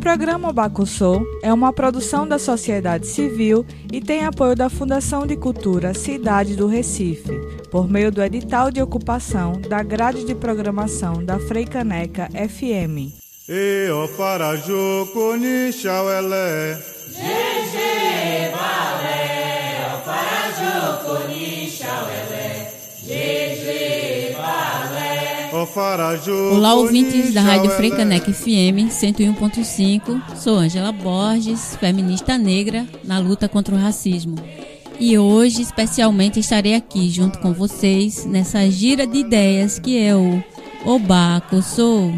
Programa Bacussou é uma produção da sociedade civil e tem apoio da Fundação de Cultura Cidade do Recife, por meio do edital de ocupação da grade de programação da Freicaneca FM. E Olá, ouvintes da Rádio Freicanec FM 101.5. Sou Ângela Borges, feminista negra na luta contra o racismo. E hoje, especialmente, estarei aqui junto com vocês nessa gira de ideias que é o Obaco Sou.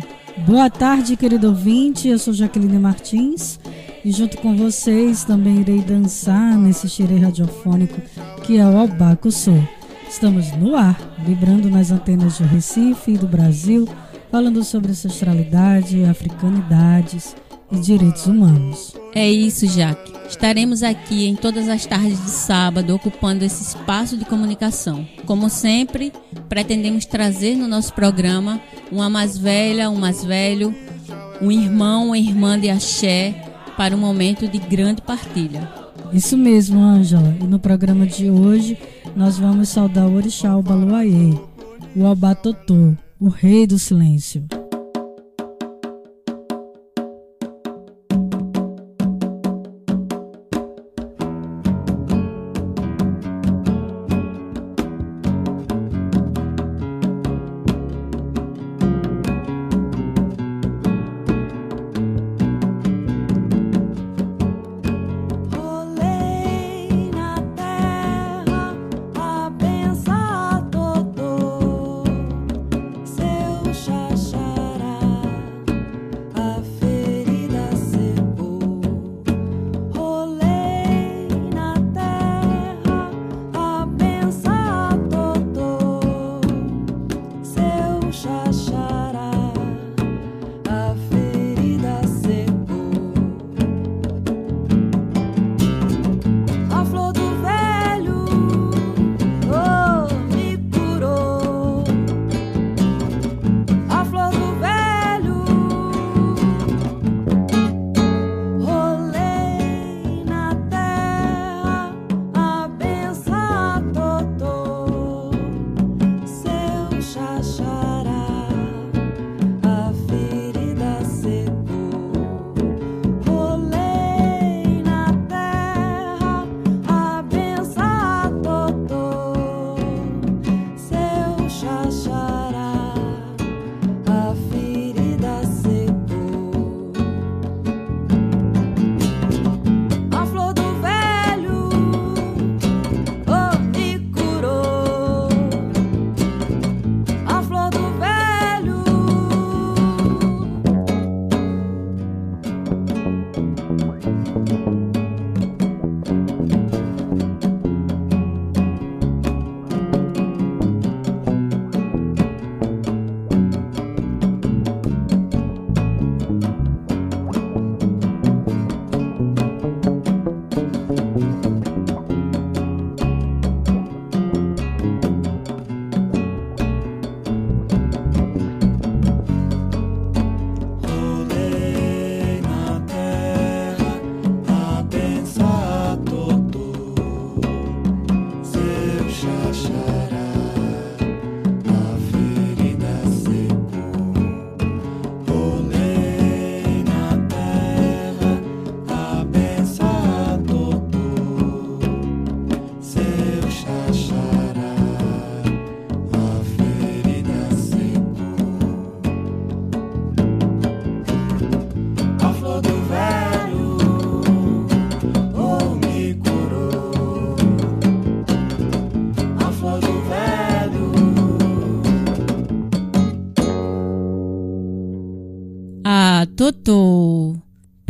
Boa tarde, querido ouvinte. Eu sou Jaqueline Martins e junto com vocês também irei dançar nesse xirê radiofônico que é o Albaco Sou. Estamos no ar, vibrando nas antenas de Recife e do Brasil, falando sobre ancestralidade, africanidades e direitos humanos. É isso, Jaque. Estaremos aqui em todas as tardes de sábado ocupando esse espaço de comunicação. Como sempre, pretendemos trazer no nosso programa uma mais velha, um mais velho, um irmão, uma irmã de axé para um momento de grande partilha. Isso mesmo, Ângela. E no programa de hoje nós vamos saudar o Orixá Obaluayê, o Abatotô, o rei do silêncio.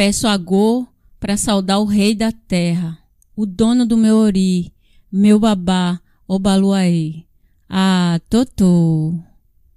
Peço agô para saudar o rei da terra, o dono do meu ori, meu babá, Obaluaê. Ah, Totô.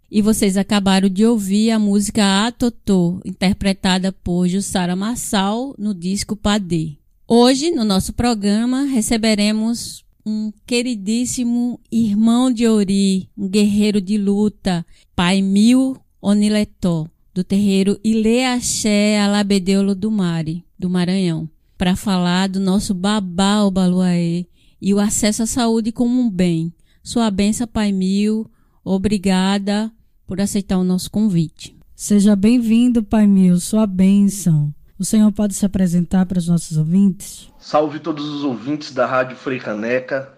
E vocês acabaram de ouvir a música Atotô, interpretada por Jussara Marçal no disco Padê. Hoje, no nosso programa, receberemos um queridíssimo irmão de Ori, um guerreiro de luta, Pai Mil Oniletó, do terreiro Ileaxé Alabedeolo do Mari, do Maranhão, para falar do nosso babá Obaluaê e o acesso à saúde como um bem. Sua benção, Pai Mil, obrigada por aceitar o nosso convite. Seja bem-vindo, Pai Mil, sua bênção. O senhor pode se apresentar para os nossos ouvintes? Salve todos os ouvintes da Rádio Frei Caneca.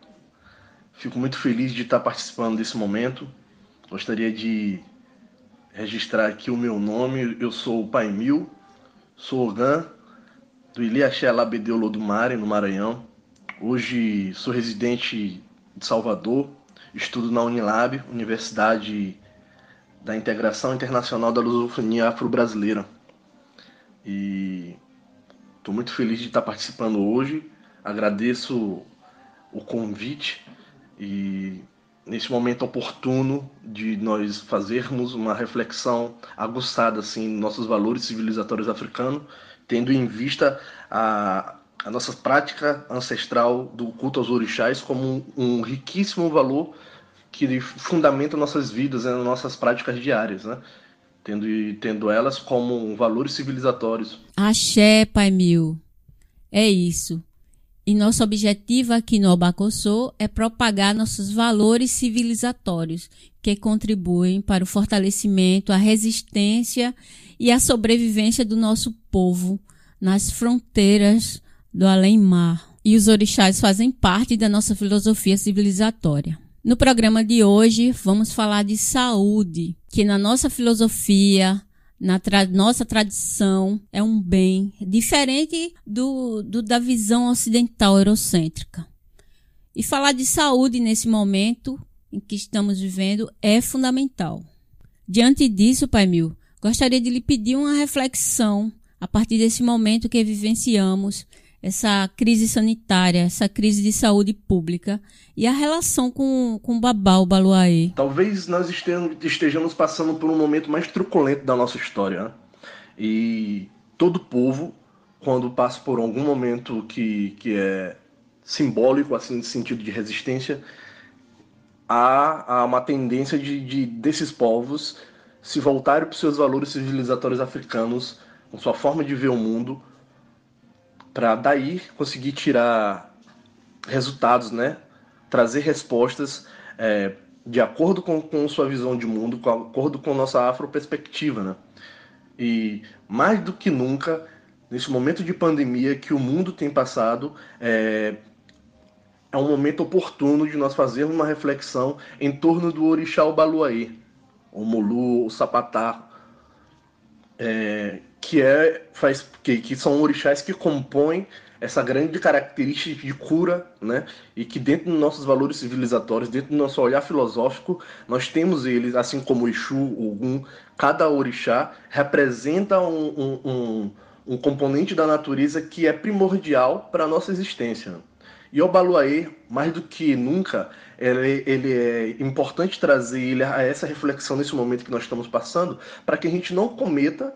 Fico muito feliz de estar participando desse momento. Gostaria de registrar aqui o meu nome. Eu sou o Pai Mil, sou Ogan, do Iliaxé Labedeolo do Mare, no Maranhão. Hoje sou residente de Salvador, estudo na Unilab, Universidade da Integração Internacional da Lusofonia Afro-Brasileira. E estou muito feliz de estar participando hoje. Agradeço o convite e nesse momento oportuno de nós fazermos uma reflexão aguçada assim nossos valores civilizatórios africanos, tendo em vista a, a nossa prática ancestral do culto aos orixás como um, um riquíssimo valor que fundamenta nossas vidas, né, nossas práticas diárias, né? Tendo, tendo elas como valores civilizatórios. Axé, Pai Mil. É isso. E nosso objetivo aqui no Abacossô é propagar nossos valores civilizatórios, que contribuem para o fortalecimento, a resistência e a sobrevivência do nosso povo nas fronteiras do além-mar. E os orixás fazem parte da nossa filosofia civilizatória. No programa de hoje, vamos falar de saúde, que na nossa filosofia, na tra nossa tradição, é um bem diferente do, do da visão ocidental eurocêntrica. E falar de saúde nesse momento em que estamos vivendo é fundamental. Diante disso, Pai Mil, gostaria de lhe pedir uma reflexão a partir desse momento que vivenciamos essa crise sanitária, essa crise de saúde pública e a relação com, com o Babá, o Baluaê. Talvez nós estejamos passando por um momento mais truculento da nossa história. Né? E todo povo, quando passa por algum momento que, que é simbólico, assim, no sentido de resistência, há, há uma tendência de, de desses povos se voltarem para os seus valores civilizatórios africanos, com sua forma de ver o mundo, para daí conseguir tirar resultados, né? Trazer respostas é, de acordo com, com sua visão de mundo, de acordo com nossa afroperspectiva, né? E mais do que nunca, nesse momento de pandemia que o mundo tem passado, é, é um momento oportuno de nós fazermos uma reflexão em torno do orixá Obaluaê, o Molu, o Sapatá, é, que é faz que, que são orixás que compõem essa grande característica de cura, né? E que dentro dos nossos valores civilizatórios, dentro do nosso olhar filosófico, nós temos eles, assim como o Exu, Ogum, cada orixá representa um, um, um, um componente da natureza que é primordial para a nossa existência. E o Baluaê, mais do que nunca, ele, ele é importante trazer ele a essa reflexão nesse momento que nós estamos passando, para que a gente não cometa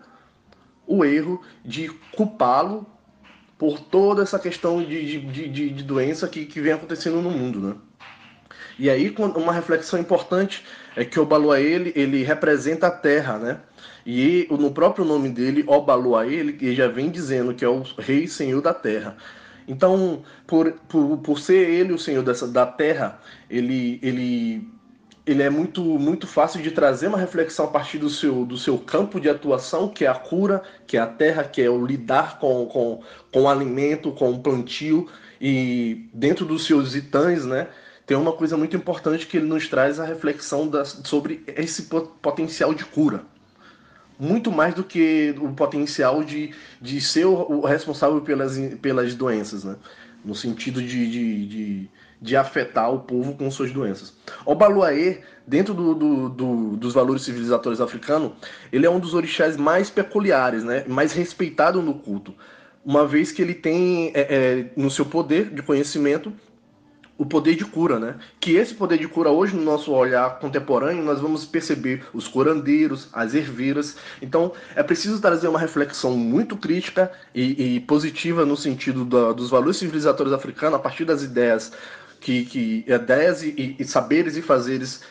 o erro de culpá-lo por toda essa questão de, de, de, de doença que, que vem acontecendo no mundo, né? E aí uma reflexão importante é que o Baluaê ele, ele representa a Terra, né? E no próprio nome dele, Obaluaê, ele, ele já vem dizendo que é o Rei Senhor da Terra. Então, por, por, por ser ele o Senhor dessa, da Terra, ele, ele ele é muito, muito fácil de trazer uma reflexão a partir do seu, do seu campo de atuação, que é a cura, que é a terra, que é o lidar com, com, com o alimento, com o plantio, e dentro dos seus itãs, né, tem uma coisa muito importante que ele nos traz a reflexão da, sobre esse potencial de cura. Muito mais do que o potencial de, de ser o responsável pelas, pelas doenças, né? no sentido de, de, de de afetar o povo com suas doenças. O Baluaê, dentro do, do, do, dos valores civilizatórios africanos, ele é um dos orixás mais peculiares, né? mais respeitado no culto, uma vez que ele tem é, é, no seu poder de conhecimento o poder de cura, né? Que esse poder de cura hoje no nosso olhar contemporâneo nós vamos perceber os curandeiros, as erveiras. Então é preciso trazer uma reflexão muito crítica e, e positiva no sentido da, dos valores civilizatórios africanos a partir das ideias que, que ideias e, e saberes e fazeres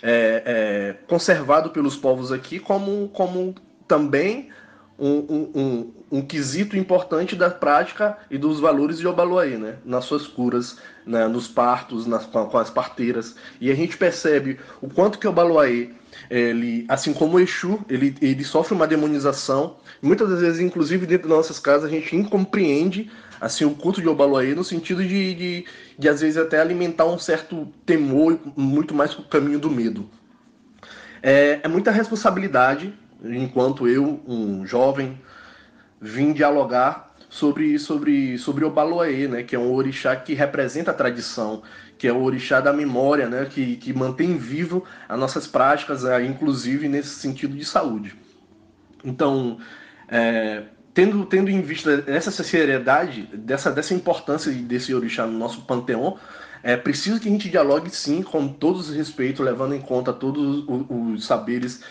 é, é, conservado pelos povos aqui, como, como também um, um, um, um, quesito importante da prática e dos valores de Obaluaí, né? nas suas curas, né? nos partos, nas, com, as parteiras. E a gente percebe o quanto que Obaluaí, ele, assim como o Exu, ele, ele sofre uma demonização. Muitas das vezes, inclusive dentro das nossas casas, a gente incompreende assim o culto de Obaluaí no sentido de, de, de, às vezes, até alimentar um certo temor, muito mais o caminho do medo. É, é muita responsabilidade enquanto eu, um jovem, vim dialogar sobre sobre sobre o Baloaê, né, que é um orixá que representa a tradição, que é o orixá da memória, né, que, que mantém vivo as nossas práticas, é, inclusive nesse sentido de saúde. Então, é, tendo, tendo em vista essa seriedade, dessa, dessa importância desse orixá no nosso panteão, é preciso que a gente dialogue sim, com todos os respeitos, levando em conta todos os, os saberes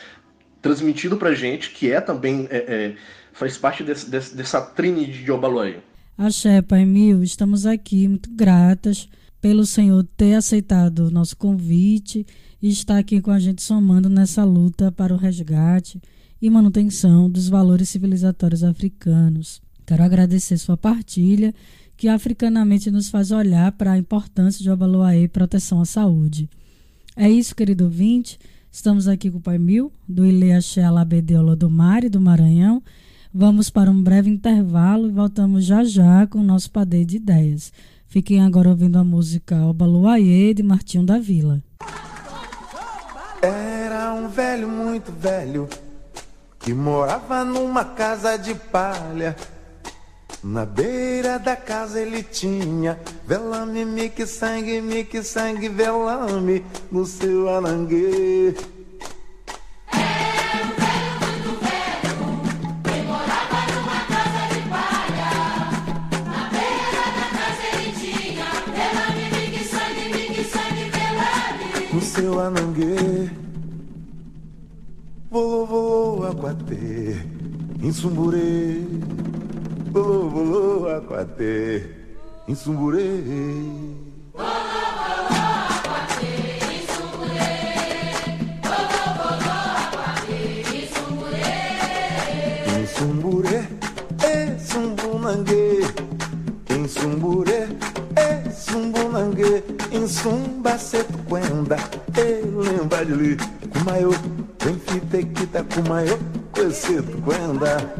transmitido pra gente, que é também é, é, faz parte desse, desse, dessa trinidade de Obaloaí. Axé, Pai Mil, estamos aqui muito gratas pelo Senhor ter aceitado o nosso convite e estar aqui com a gente somando nessa luta para o resgate e manutenção dos valores civilizatórios africanos. Quero agradecer sua partilha, que africanamente nos faz olhar para a importância de Obaloaê e proteção à saúde. É isso, querido ouvinte. Estamos aqui com o Pai Mil, do Alabedeola do Mar e do Maranhão. Vamos para um breve intervalo e voltamos já já com o nosso padeiro de ideias. Fiquem agora ouvindo a música Obaluayê, de Martinho da Vila. Era um velho muito velho que morava numa casa de palha. Na beira da casa ele tinha velame, mique, sangue, mique, sangue, velame no seu alangue. No seu anangue, volou, volou, aguatê, em sumburê. Bolô, bolô, aquatê, em sumburê. É sumbunangue. Em sumburê, é sumbunangue. Em sumbaceto, quenda, é lembra de li. Kumaiô, vem fitequita, kumaiô, coeceto, quenda.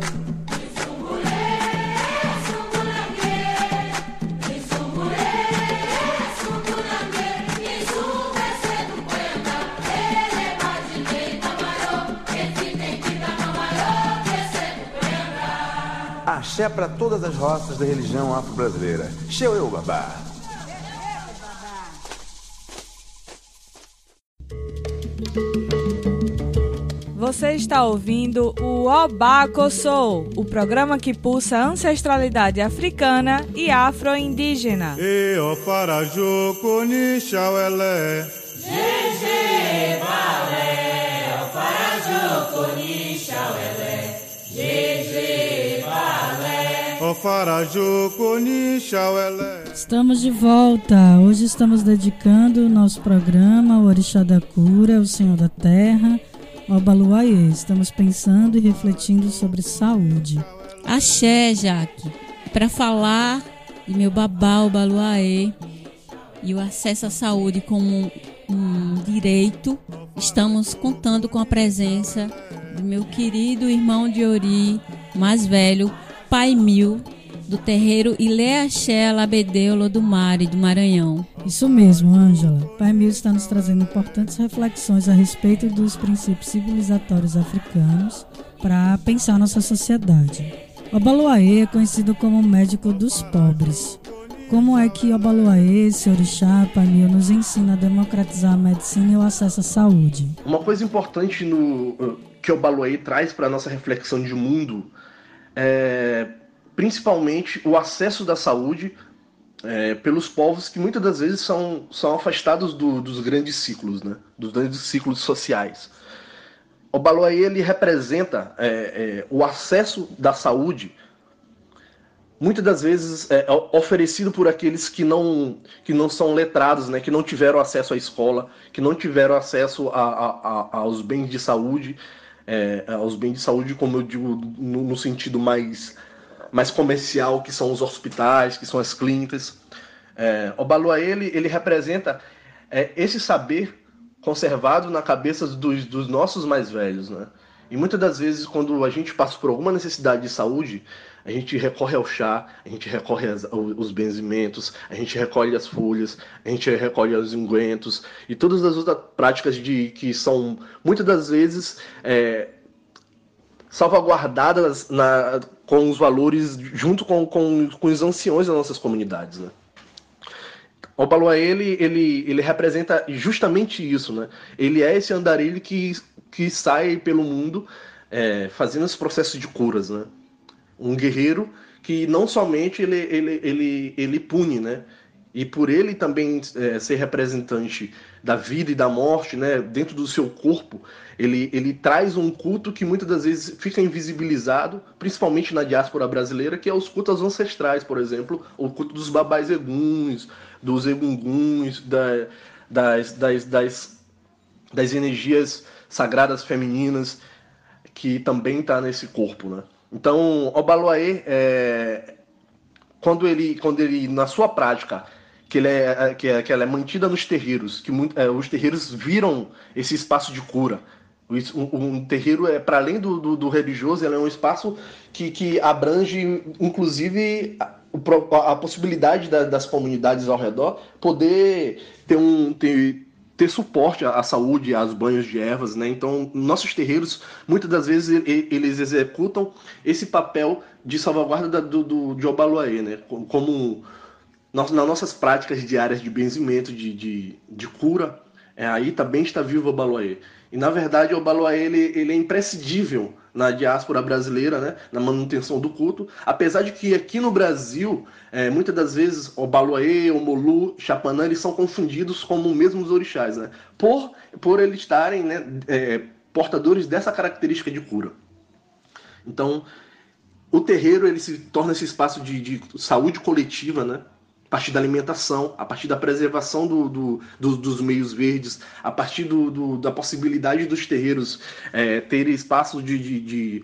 Axé para todas as roças da religião afro-brasileira. Xeu eu, babá. Você está ouvindo o Obaco Soul, o programa que pulsa a ancestralidade africana e afro-indígena. E o faraju kuni shawele. Jeje balé, o faraju kuni shawele. Jeje balé. O faraju kuni shawele. Estamos de volta. Hoje estamos dedicando o nosso programa ao Orixá da Cura, o Senhor da Terra, ao Baluaê. Estamos pensando e refletindo sobre saúde. Axé, Jaque, para falar de meu babá, o Baluaê, e o acesso à saúde como um, um direito, estamos contando com a presença do meu querido irmão de Ori, mais velho, Pai Mil, do terreiro Ileaxé Alabedeula do Mare, do Maranhão. Isso mesmo, Ângela. Pai Mil está nos trazendo importantes reflexões a respeito dos princípios civilizatórios africanos para pensar nossa sociedade. O Baluaê é conhecido como médico dos pobres. como é que Obaluaê, esse orixá, Pai Mil, nos ensina a democratizar a medicina e o acesso à saúde? Uma coisa importante no, que o Baluaí traz para a nossa reflexão de mundo é principalmente o acesso da saúde é, pelos povos que muitas das vezes são, são afastados do, dos grandes ciclos, né? dos grandes ciclos sociais. O Baluaí ele representa é, é, o acesso da saúde muitas das vezes é oferecido por aqueles que não, que não são letrados, né, que não tiveram acesso à escola, que não tiveram acesso a, a, a, aos bens de saúde, é, aos bens de saúde, como eu digo, no, no, sentido mais, mais comercial, que são os hospitais, que são as clínicas. É, o Balua, ele, ele representa é, esse saber conservado na cabeça dos, dos nossos mais velhos, né? E muitas das vezes, quando a gente passa por alguma necessidade de saúde, a gente recorre ao chá, a gente recorre aos benzimentos, a gente recolhe as folhas, a gente recolhe os ungüentos e todas as outras práticas de que são muitas das vezes é, salvaguardadas na, com os valores junto com, com, com os anciões das nossas comunidades, né? O Baluá, ele, ele, ele representa justamente isso, né? Ele é esse andarilho que, que sai pelo mundo é, fazendo esse processo de curas, né? um guerreiro que não somente ele, ele, ele, ele pune, né? E por ele também é, ser representante da vida e da morte, né, dentro do seu corpo, ele, ele traz um culto que muitas das vezes fica invisibilizado, principalmente na diáspora brasileira, que é os cultos ancestrais, por exemplo, o culto dos babais eguns, dos egunguns, da, das, das, das, das energias sagradas femininas, que também está nesse corpo, né? Então, o é, quando, ele, quando ele, na sua prática, que, ele é, é que, é, que ela é mantida nos terreiros, que muito, é, os terreiros viram esse espaço de cura. Um, um terreiro é para além do, do, do, religioso, é um espaço que, que abrange, inclusive, a, a possibilidade da, das comunidades ao redor poder ter um ter, ter suporte à saúde, aos banhos de ervas, né? Então, nossos terreiros, muitas das vezes, eles executam esse papel de salvaguarda do, do, de Obaluaê, né? Como nas nossas práticas diárias de benzimento, de, de, de cura, é, aí também está vivo o Obaluaê. E, na verdade, o Obaluaê, ele, ele é imprescindível na diáspora brasileira, né, na manutenção do culto, apesar de que aqui no Brasil, é, muitas das vezes, o Baluaê, o Molu, Chapanã, eles são confundidos como mesmos orixás, né, por, por eles estarem né, é, portadores dessa característica de cura. Então, o terreiro ele se torna esse espaço de, de saúde coletiva, né, partir da alimentação, a partir da preservação do, do, do, dos meios verdes, a partir da possibilidade dos terreiros é, terem espaços de, de, de,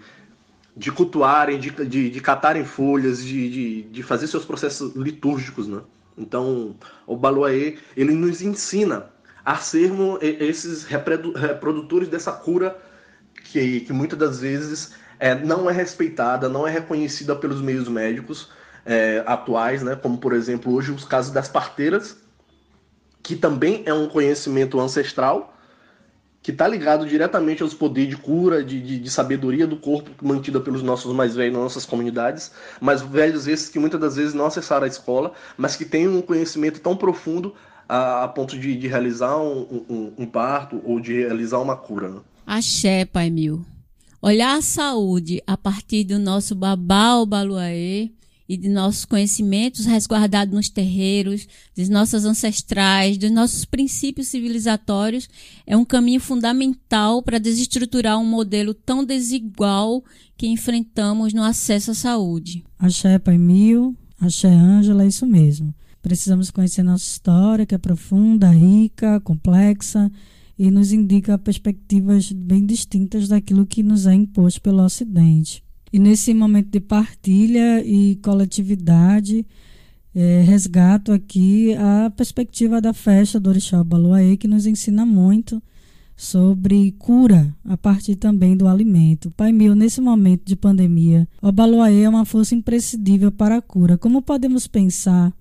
de cultuarem, de, de, de catarem folhas, de, de, de fazer seus processos litúrgicos. Né? Então, o Baluaê, ele nos ensina a sermos esses reprodutores dessa cura que, que muitas das vezes é, não é respeitada, não é reconhecida pelos meios médicos, é, atuais, né? como por exemplo hoje os casos das parteiras, que também é um conhecimento ancestral, que está ligado diretamente aos poderes de cura, de, de, de, sabedoria do corpo mantida pelos nossos mais velhos nas nossas comunidades, mas velhos esses que muitas das vezes não acessaram a escola, mas que têm um conhecimento tão profundo a, a ponto de, de realizar um, um, um, parto ou de realizar uma cura. Né? Axé, Pai Mil. Olhar a saúde a partir do nosso babau baluaê e de nossos conhecimentos resguardados nos terreiros, dos nossos ancestrais, dos nossos princípios civilizatórios, é um caminho fundamental para desestruturar um modelo tão desigual que enfrentamos no acesso à saúde. Axé Pai Mil, Axé Ângela, é isso mesmo. Precisamos conhecer nossa história, que é profunda, rica, complexa e nos indica perspectivas bem distintas daquilo que nos é imposto pelo Ocidente. E nesse momento de partilha e coletividade, é, resgato aqui a perspectiva da festa do Orixá Baluaê, que nos ensina muito sobre cura a partir também do alimento. Pai Mil, nesse momento de pandemia, o Baluaê é uma força imprescindível para a cura. Como podemos pensar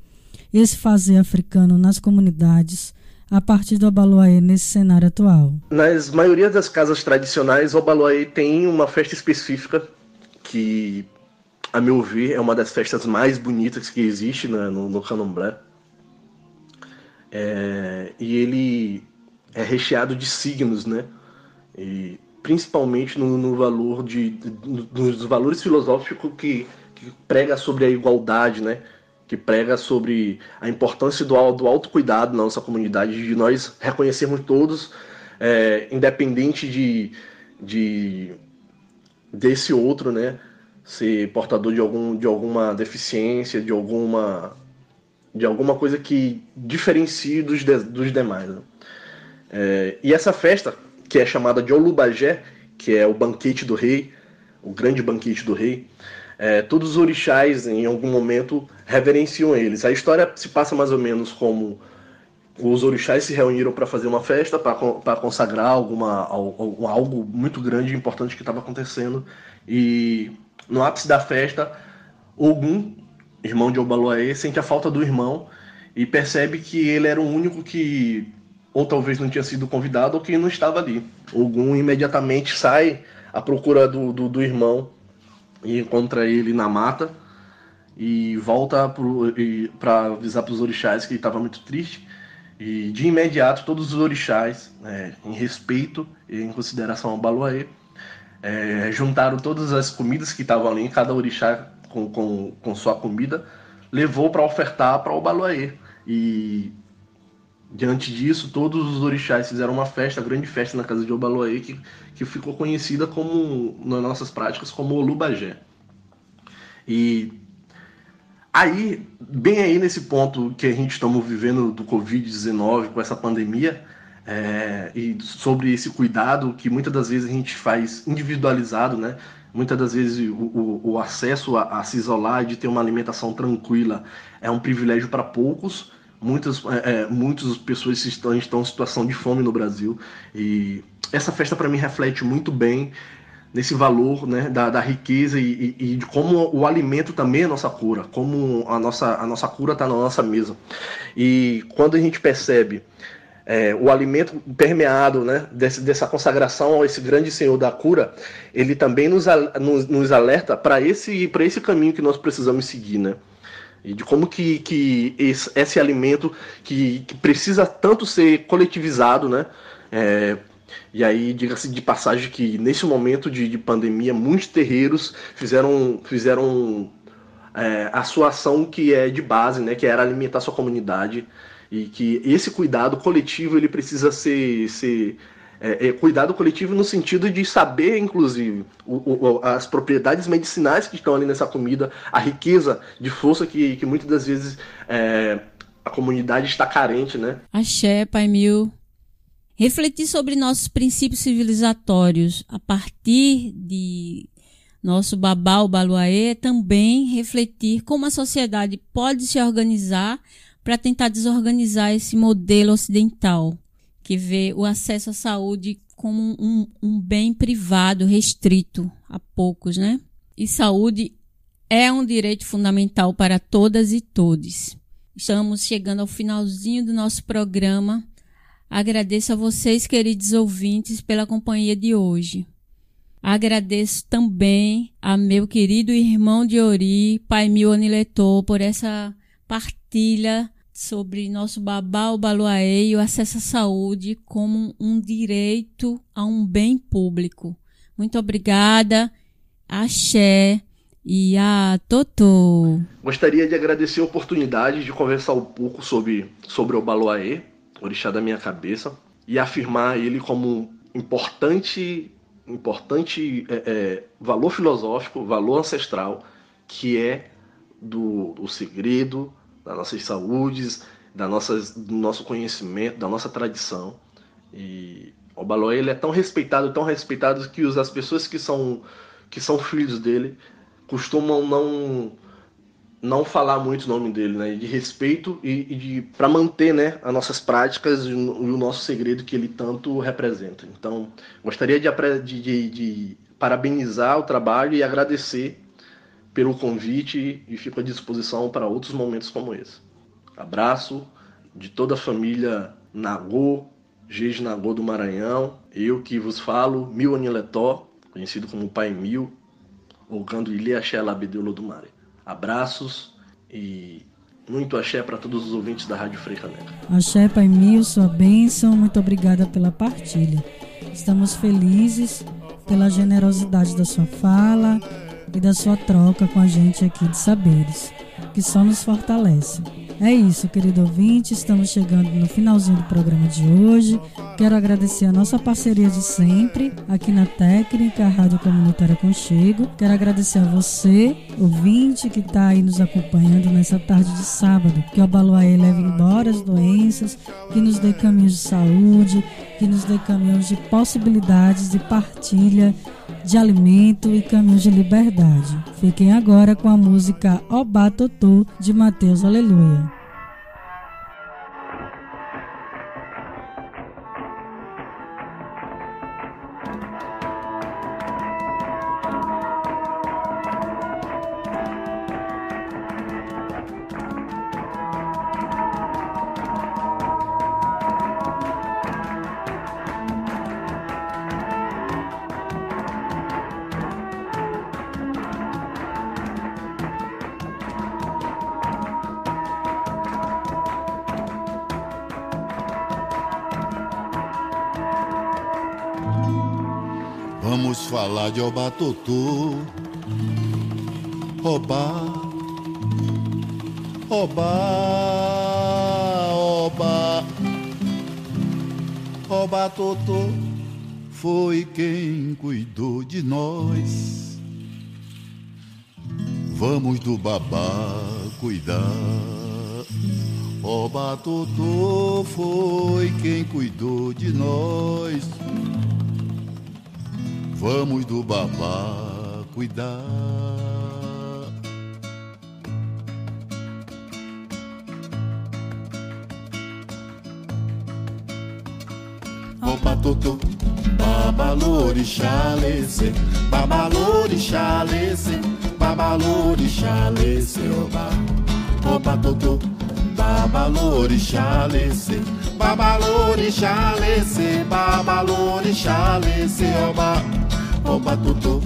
esse fazer africano nas comunidades a partir do Obaluaê nesse cenário atual? Nas maioria das casas tradicionais, o Obaluaê tem uma festa específica que a meu ver, é uma das festas mais bonitas que existe no, no candomblé. É, e ele é recheado de signos, né? E principalmente no, no valor de, dos valores filosóficos que, que, prega sobre a igualdade, né? Que prega sobre a importância do, do autocuidado na nossa comunidade, de nós reconhecermos todos, é, independente de, de desse outro, né? Ser portador de, algum, de alguma deficiência, de alguma de alguma coisa que diferencie dos, de, dos demais. Né? É, e essa festa, que é chamada de Olubagé, que é o banquete do rei, o grande banquete do rei, é, todos os orixás, em algum momento, reverenciam eles. A história se passa mais ou menos como os orixás se reuniram para fazer uma festa, para consagrar alguma, algo muito grande e importante que estava acontecendo. E no ápice da festa, Ogum, irmão de Obaloaê, sente a falta do irmão e percebe que ele era o único que ou talvez não tinha sido convidado ou que não estava ali. Ogum imediatamente sai à procura do, do, do irmão e encontra ele na mata e volta para avisar para os orixás que ele estava muito triste. E de imediato, todos os orixás, é, em respeito e em consideração ao Baluaê, é, juntaram todas as comidas que estavam ali, cada orixá com, com, com sua comida, levou para ofertar para o Baluaê. E diante disso, todos os orixás fizeram uma festa, grande festa na casa de Obaloaê, que, que ficou conhecida como, nas nossas práticas, como Olubagé. E aí, bem aí nesse ponto que a gente estamos vivendo do Covid-19, com essa pandemia, é, e sobre esse cuidado que muitas das vezes a gente faz individualizado, né? Muitas das vezes o, o, o acesso a, a, se isolar de ter uma alimentação tranquila é um privilégio para poucos. Muitas, é, é, muitas pessoas estão, estão em situação de fome no Brasil. E essa festa, para mim, reflete muito bem nesse valor né, da, da riqueza e, e, e, de como o alimento também é nossa cura, como a nossa, a nossa cura está na nossa mesa. E quando a gente percebe é, o alimento permeado né, desse, dessa consagração a esse grande Senhor da cura, ele também nos, nos, nos alerta para esse, esse caminho que nós precisamos seguir. Né? E de como que, que esse, esse alimento que, que, precisa tanto ser coletivizado, né? É, e aí, diga-se de passagem que nesse momento de, de, pandemia, muitos terreiros fizeram, fizeram é, a sua ação que é de base, né? Que era alimentar sua comunidade e que esse cuidado coletivo ele precisa ser, ser é, é, cuidado coletivo no sentido de saber, inclusive, o, o, as propriedades medicinais que estão ali nessa comida, a riqueza de força que, que muitas das vezes é, a comunidade está carente, né? Axé, Pai Mil. Refletir sobre nossos princípios civilizatórios a partir de nosso babá, o Baluaê, também refletir como a sociedade pode se organizar para tentar desorganizar esse modelo ocidental, que vê o acesso à saúde como um, um bem privado, restrito a poucos, né? E saúde é um direito fundamental para todas e todos. Estamos chegando ao finalzinho do nosso programa. Agradeço a vocês, queridos ouvintes, pela companhia de hoje. Agradeço também a meu querido irmão de Ori, Pai Mil Aniletor, por essa partilha sobre nosso babá, o baluaê e o acesso à saúde como um direito a um bem público. Muito obrigada, axé e a Totô. Gostaria de agradecer a oportunidade de conversar um pouco sobre, sobre o baluaê, orixá da minha cabeça, e afirmar ele como importante, importante é, é, valor filosófico, valor ancestral, que é do, do segredo, das nossas saúdes, da nossas, do nosso conhecimento, da nossa tradição. E o Baloé ele é tão respeitado, tão respeitado que as pessoas que são que são filhos dele costumam não não falar muito o nome dele, né? De respeito e, e de para manter, né, as nossas práticas e o, nosso segredo que ele tanto representa. Então, gostaria de, de, de parabenizar o trabalho e agradecer pelo convite e fico à disposição para outros momentos como esse. Abraço de toda a família Nagô, Gege Nagô do Maranhão, eu que vos falo, Mil Aniletó, conhecido como Pai Mil, Ogando Ili Axé Labideulo do Mare. Abraços e muito axé para todos os ouvintes da Rádio Frei Caneca. Axé, Pai Mil, sua bênção, muito obrigada pela partilha. Estamos felizes pela generosidade da sua fala e da sua troca com a gente aqui de saberes, que só nos fortalece. É isso, querido ouvinte, estamos chegando no finalzinho do programa de hoje. Quero agradecer a nossa parceria de sempre aqui na técnica, Rádio Comunitária Conchego. Quero agradecer a você, ouvinte, que está aí nos acompanhando nessa tarde de sábado. Que o Abaluaê leve embora as doenças, que nos dê caminhos de saúde, que nos dê caminhos de possibilidades de partilha de alimento e caminhos de liberdade. Fiquem agora com a música Obá Totô de Mateus Aleluia. Vamos falar de Obatotô. Obá, Obá, Obá. Obatotô foi quem cuidou de nós. Vamos do babá cuidar. Obatotô foi quem cuidou de nós. Vamos do babá cuidar. Oba totô, babalorixá lece, babalorixá lece, babalorixá lece, oba. Oba totô, babalorixá lece, babalorixá lece, babalorixá lece, oba. Oba totô,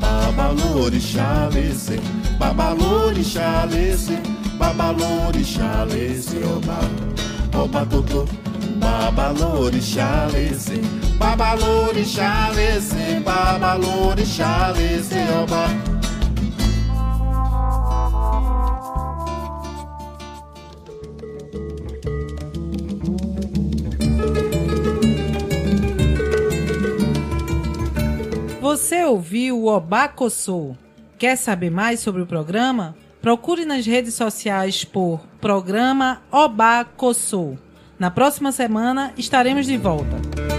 babalorixá lece, babalorixá lece, babalorixá lece, oba. Oba totô, babalorixá lece, babalorixá lece, babalorixá lece, oba. Você ouviu o Obacossô? Quer saber mais sobre o programa? Procure nas redes sociais por Programa Obacossô. Na próxima semana estaremos de volta.